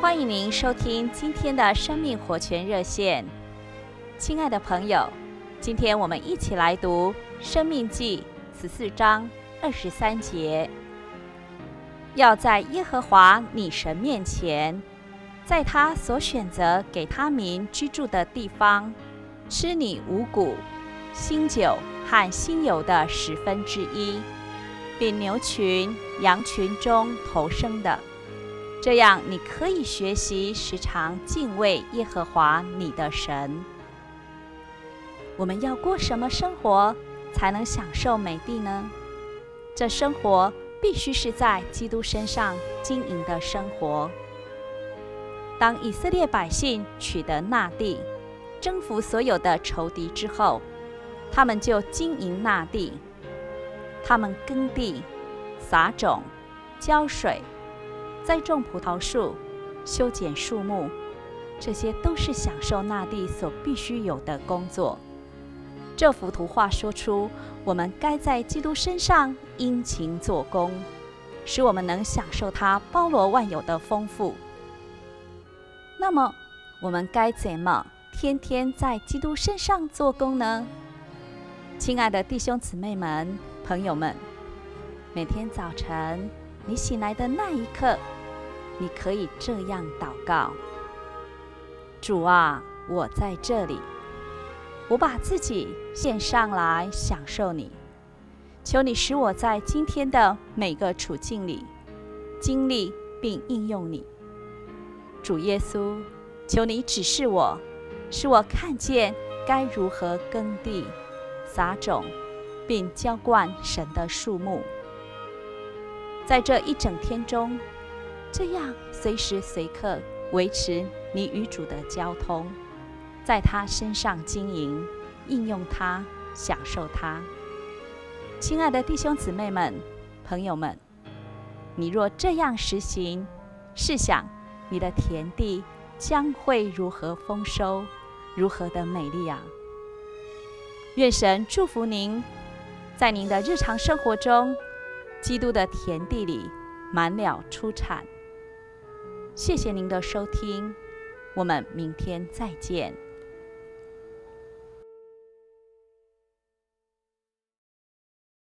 欢迎您收听今天的生命活泉热线，亲爱的朋友，今天我们一起来读《生命记》十四章二十三节。要在耶和华你神面前，在他所选择给他民居住的地方，吃你五谷、新酒和新油的十分之一，并牛群、羊群中头生的。这样，你可以学习时常敬畏耶和华你的神。我们要过什么生活才能享受美地呢？这生活必须是在基督身上经营的生活。当以色列百姓取得那地，征服所有的仇敌之后，他们就经营那地，他们耕地、撒种、浇水。栽种葡萄树、修剪树木，这些都是享受那地所必须有的工作。这幅图画说出，我们该在基督身上殷勤做工，使我们能享受他包罗万有的丰富。那么，我们该怎么天天在基督身上做工呢？亲爱的弟兄姊妹们、朋友们，每天早晨，你醒来的那一刻，你可以这样祷告：主啊，我在这里，我把自己献上来享受你。求你使我在今天的每个处境里经历并应用你。主耶稣，求你指示我，使我看见该如何耕地、撒种，并浇灌神的树木。在这一整天中，这样随时随刻维持你与主的交通，在他身上经营、应用他、享受他。亲爱的弟兄姊妹们、朋友们，你若这样实行，试想你的田地将会如何丰收，如何的美丽啊！愿神祝福您，在您的日常生活中。基督的田地里满了出产。谢谢您的收听，我们明天再见。